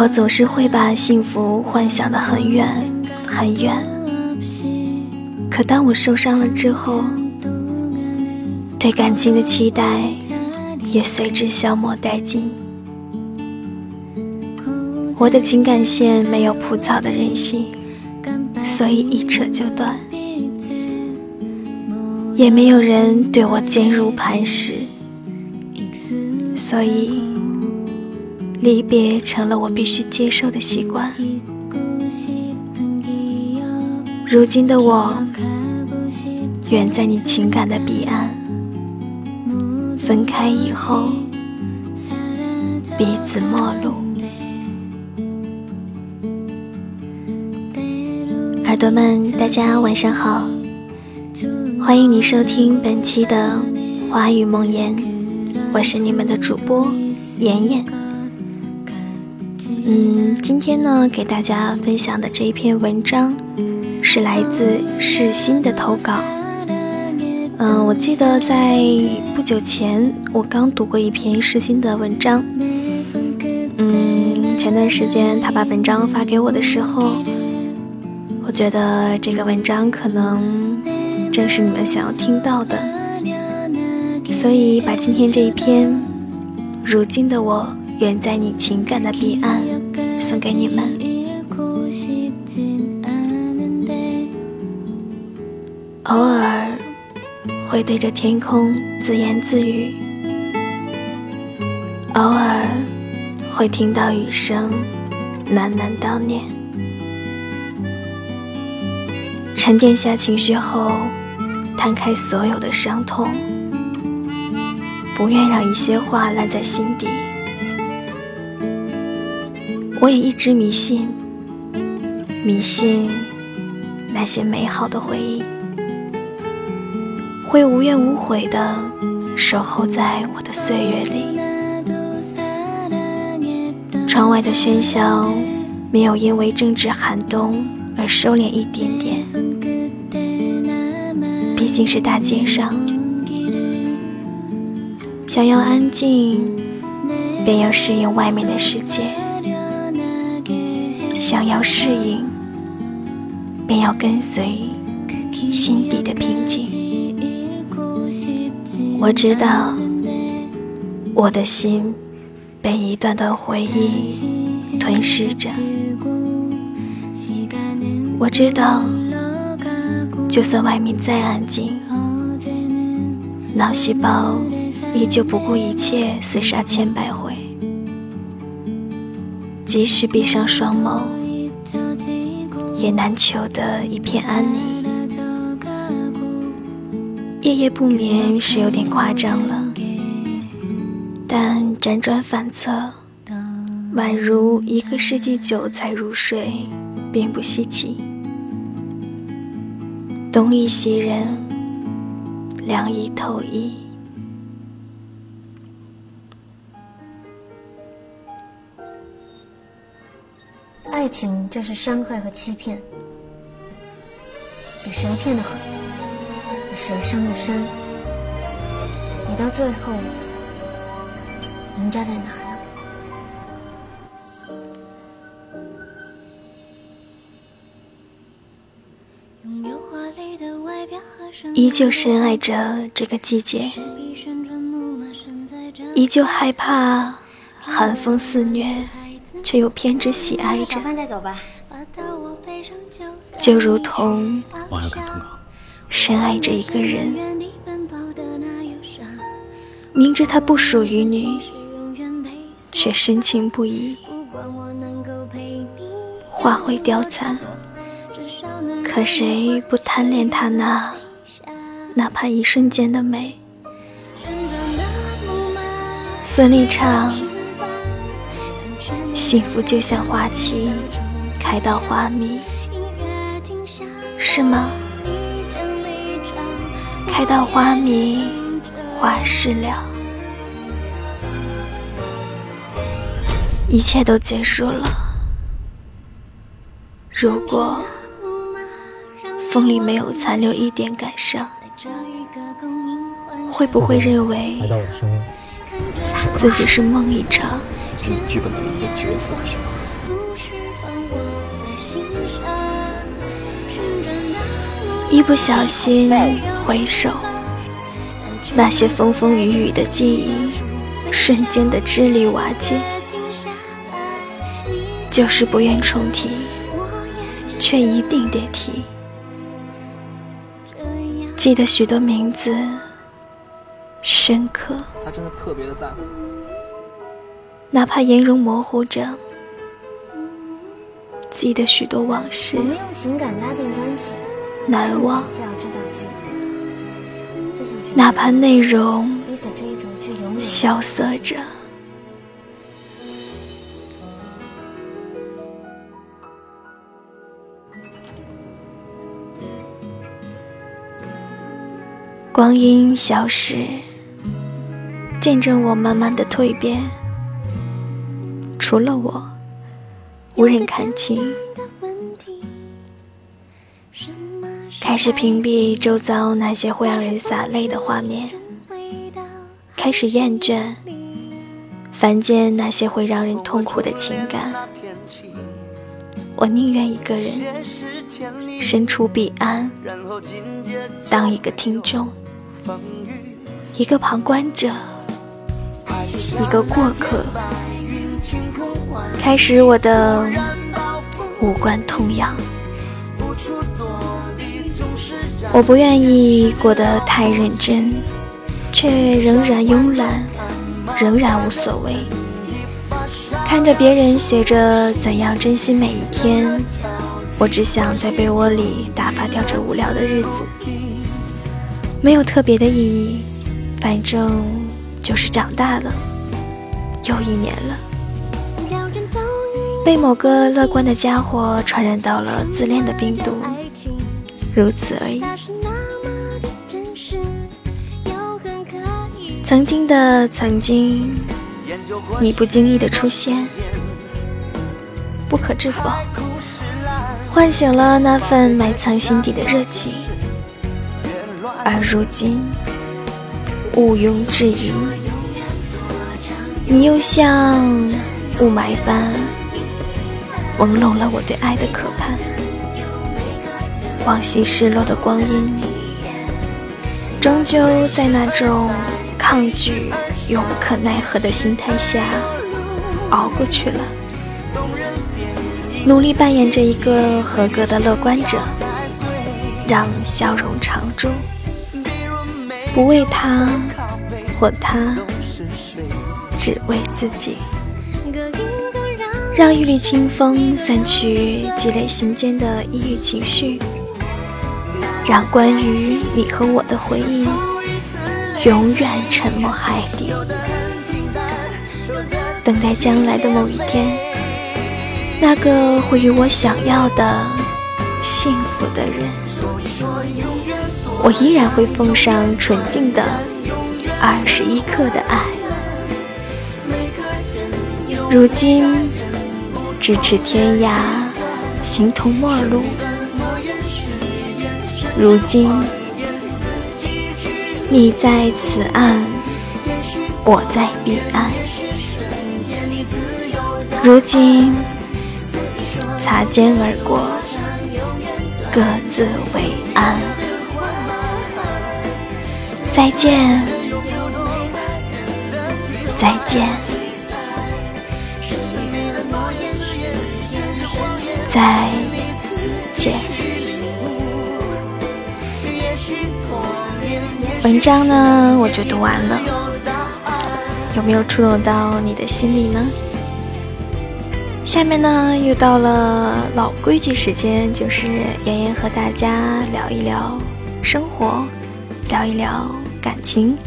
我总是会把幸福幻想的很远很远，可当我受伤了之后，对感情的期待也随之消磨殆尽。我的情感线没有蒲草的韧性，所以一扯就断。也没有人对我坚如磐石，所以离别成了我必须接受的习惯。如今的我，远在你情感的彼岸，分开以后，彼此陌路。耳朵们，大家晚上好。欢迎你收听本期的《华语梦言》，我是你们的主播妍妍。嗯，今天呢，给大家分享的这一篇文章是来自世新的投稿。嗯，我记得在不久前，我刚读过一篇世新的文章。嗯，前段时间他把文章发给我的时候，我觉得这个文章可能。正是你们想要听到的，所以把今天这一篇《如今的我远在你情感的彼岸》送给你们。偶尔会对着天空自言自语，偶尔会听到雨声喃喃叨念，沉淀下情绪后。摊开所有的伤痛，不愿让一些话烂在心底。我也一直迷信，迷信那些美好的回忆会无怨无悔的守候在我的岁月里。窗外的喧嚣没有因为正值寒冬而收敛一点点。毕竟是大街上，想要安静，便要适应外面的世界；想要适应，便要跟随心底的平静。我知道，我的心被一段段回忆吞噬着。我知道。就算外面再安静，脑细胞依旧不顾一切厮杀千百回。即使闭上双眸，也难求得一片安宁。夜夜不眠是有点夸张了，但辗转反侧，宛如一个世纪久才入睡，并不稀奇。东一袭人，凉意透衣。爱情就是伤害和欺骗，比谁骗的狠，比谁伤的深。你到最后，赢家在哪？依旧深爱着这个季节，依旧害怕寒风肆虐，却又偏执喜爱着。饭再走吧。就如同深爱着一个人，明知他不属于你，却深情不移。花会凋残，可谁不贪恋他那？哪怕一瞬间的美。孙俪唱：“幸福就像花期，开到花蜜，是吗？开到花迷，花事了，一切都结束了。如果风里没有残留一点感伤。”会不会认为自己是梦一场？这个剧本的一个角色的时候。一不小心回首，那些风风雨雨的记忆，瞬间的支离瓦解。就是不愿重提，却一定得提。记得许多名字，深刻。他真的特别的在乎。哪怕颜容模糊着。记得许多往事，我们用情感拉近关系，难忘。哪怕内容萧瑟着。光阴消逝，见证我慢慢的蜕变。除了我，无人看清。开始屏蔽周遭那些会让人洒泪的画面，开始厌倦凡间那些会让人痛苦的情感。我宁愿一个人身处彼岸，当一个听众，一个旁观者，一个过客，开始我的无关痛痒。我不愿意过得太认真，却仍然慵懒，仍然无所谓。看着别人写着怎样珍惜每一天，我只想在被窝里打发掉这无聊的日子，没有特别的意义，反正就是长大了，又一年了，被某个乐观的家伙传染到了自恋的病毒。如此而已。曾经的曾经，你不经意的出现，不可置否，唤醒了那份埋藏心底的热情。而如今，毋庸置疑，你又像雾霾般朦胧了我对爱的渴盼。往昔失落的光阴，终究在那种抗拒又无可奈何的心态下熬过去了。努力扮演着一个合格的乐观者，让笑容常驻，不为他或他，只为自己。让一缕清风散去积累心间的抑郁情绪。让关于你和我的回忆永远沉没海底，等待将来的某一天，那个会与我想要的幸福的人，我依然会奉上纯净的二十一克的爱。如今咫尺天涯，形同陌路。如今，你在此岸，我在彼岸。如今，擦肩而过，各自为安。再见，再见，再见。文章呢，我就读完了，有没有触动到你的心里呢？下面呢，又到了老规矩时间，就是妍妍和大家聊一聊生活，聊一聊感情，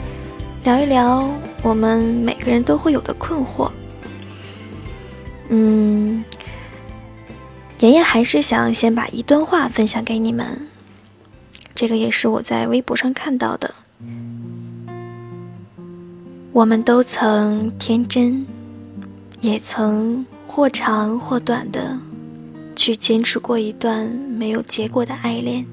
聊一聊我们每个人都会有的困惑。嗯，妍妍还是想先把一段话分享给你们，这个也是我在微博上看到的。我们都曾天真，也曾或长或短的去坚持过一段没有结果的爱恋。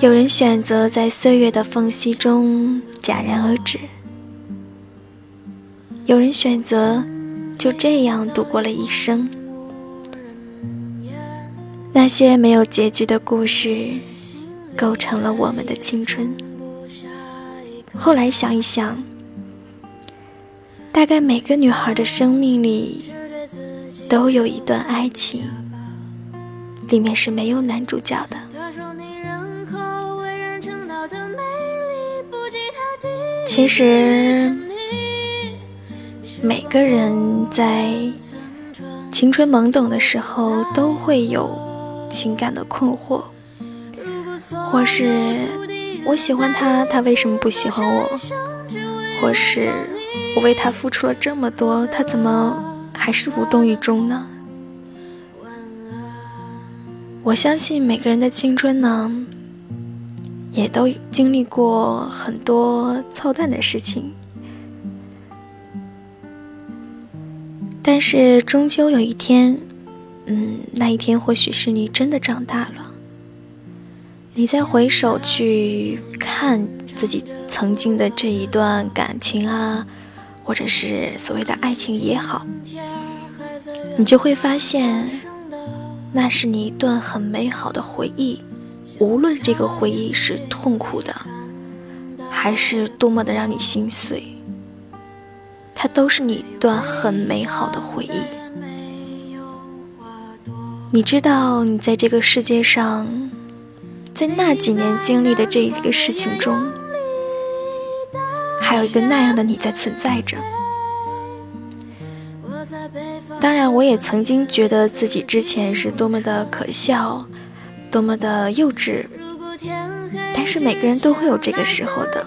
有人选择在岁月的缝隙中戛然而止，有人选择就这样度过了一生。那些没有结局的故事，构成了我们的青春。后来想一想，大概每个女孩的生命里都有一段爱情，里面是没有男主角的。其实，每个人在青春懵懂的时候都会有情感的困惑，或是我喜欢他，他为什么不喜欢我？或是我为他付出了这么多，他怎么还是无动于衷呢？我相信每个人的青春呢。也都经历过很多操蛋的事情，但是终究有一天，嗯，那一天或许是你真的长大了，你再回首去看自己曾经的这一段感情啊，或者是所谓的爱情也好，你就会发现，那是你一段很美好的回忆。无论这个回忆是痛苦的，还是多么的让你心碎，它都是你一段很美好的回忆。你知道，你在这个世界上，在那几年经历的这一个事情中，还有一个那样的你在存在着。当然，我也曾经觉得自己之前是多么的可笑。多么的幼稚，但是每个人都会有这个时候的。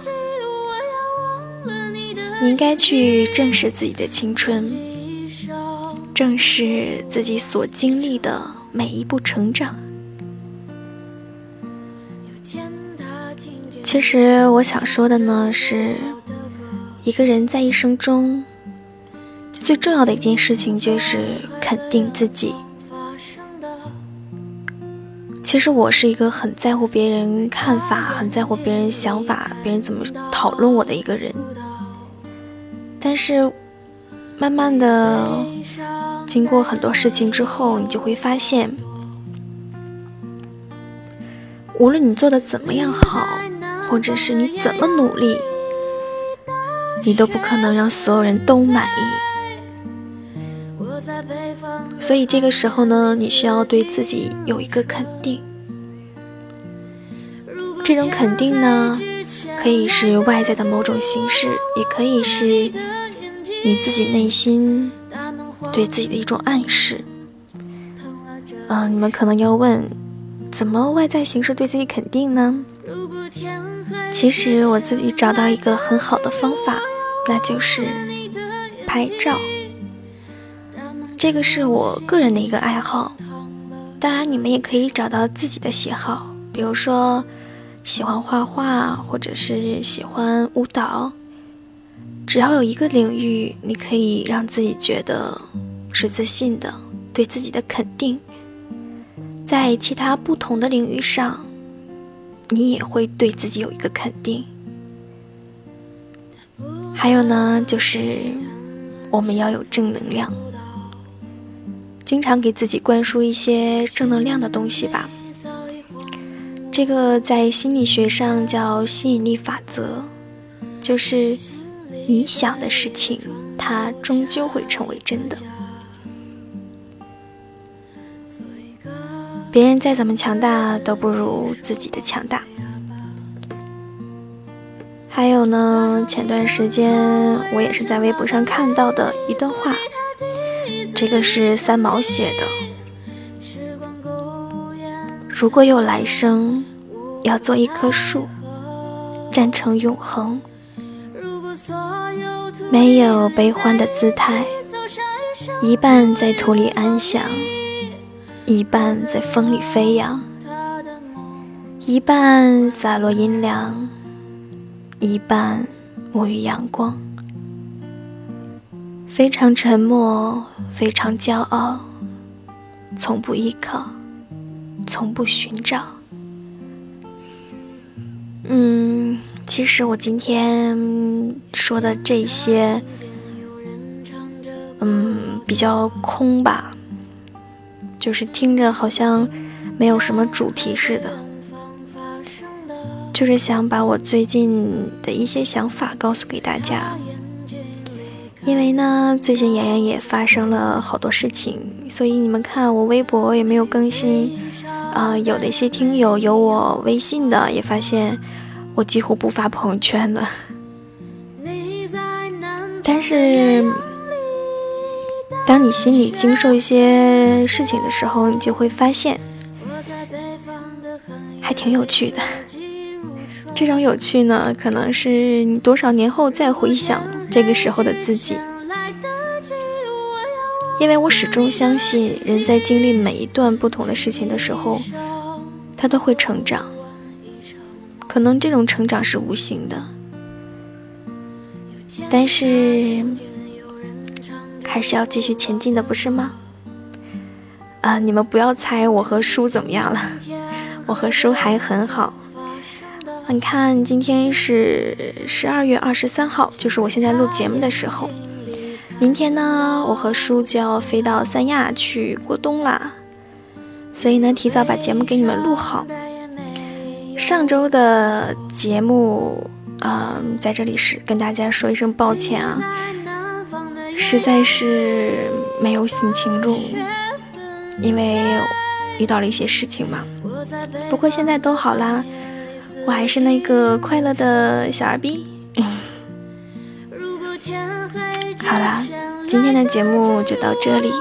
你应该去正视自己的青春，正视自己所经历的每一步成长。其实我想说的呢，是一个人在一生中最重要的一件事情，就是肯定自己。其实我是一个很在乎别人看法、很在乎别人想法、别人怎么讨论我的一个人。但是，慢慢的，经过很多事情之后，你就会发现，无论你做的怎么样好，或者是你怎么努力，你都不可能让所有人都满意。所以这个时候呢，你需要对自己有一个肯定。这种肯定呢，可以是外在的某种形式，也可以是你自己内心对自己的一种暗示。嗯，你们可能要问，怎么外在形式对自己肯定呢？其实我自己找到一个很好的方法，那就是拍照。这个是我个人的一个爱好，当然你们也可以找到自己的喜好，比如说喜欢画画，或者是喜欢舞蹈。只要有一个领域，你可以让自己觉得是自信的，对自己的肯定，在其他不同的领域上，你也会对自己有一个肯定。还有呢，就是我们要有正能量。经常给自己灌输一些正能量的东西吧。这个在心理学上叫吸引力法则，就是你想的事情，它终究会成为真的。别人再怎么强大，都不如自己的强大。还有呢，前段时间我也是在微博上看到的一段话。这个是三毛写的。如果有来生，要做一棵树，站成永恒，没有悲欢的姿态，一半在土里安详，一半在风里飞扬，一半洒落阴凉，一半沐浴阳光。非常沉默，非常骄傲，从不依靠，从不寻找。嗯，其实我今天说的这些，嗯，比较空吧，就是听着好像没有什么主题似的，就是想把我最近的一些想法告诉给大家。因为呢，最近妍妍也发生了好多事情，所以你们看我微博也没有更新。啊，有的一些听友有我微信的，也发现我几乎不发朋友圈了。但是，当你心里经受一些事情的时候，你就会发现，还挺有趣的。这种有趣呢，可能是你多少年后再回想这个时候的自己。因为我始终相信，人在经历每一段不同的事情的时候，他都会成长。可能这种成长是无形的，但是还是要继续前进的，不是吗？啊，你们不要猜我和叔怎么样了，我和叔还很好。你看，今天是十二月二十三号，就是我现在录节目的时候。明天呢，我和叔就要飞到三亚去过冬啦，所以呢，提早把节目给你们录好。上周的节目，嗯，在这里是跟大家说一声抱歉啊，实在是没有心情录，因为遇到了一些事情嘛。不过现在都好啦，我还是那个快乐的小二逼。好啦，今天的节目就到这里。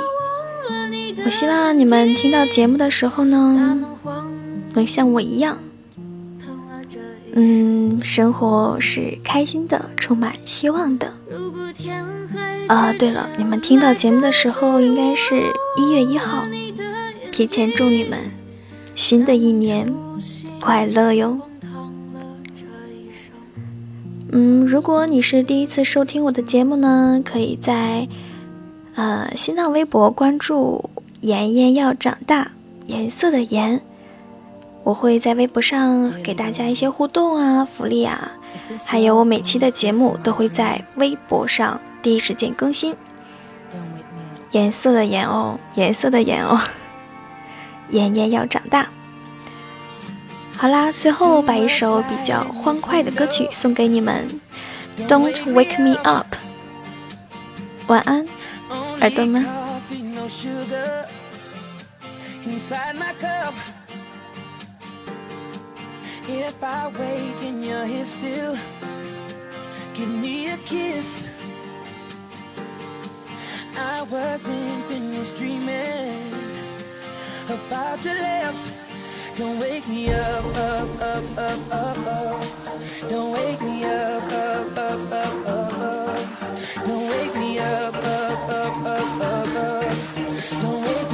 我希望你们听到节目的时候呢，能像我一样，嗯，生活是开心的，充满希望的。啊，对了，你们听到节目的时候应该是一月一号，提前祝你们新的一年快乐哟。嗯，如果你是第一次收听我的节目呢，可以在呃新浪微博关注“妍妍要长大”，颜色的颜，我会在微博上给大家一些互动啊、福利啊，还有我每期的节目都会在微博上第一时间更新。颜色的颜哦，颜色的颜哦，妍妍要长大。好啦，最后把一首比较欢快的歌曲送给你们，《Don't Wake Me Up》。晚安，耳朵们。Don't wake in your head still Give me a kiss. I wasn't just dreaming about your lips. Don't wake me up, up, up, up, up, up. Don't wake me up, up, up, up, up, up. Don't wake me up, up, up, up, up, up. Don't wake me up.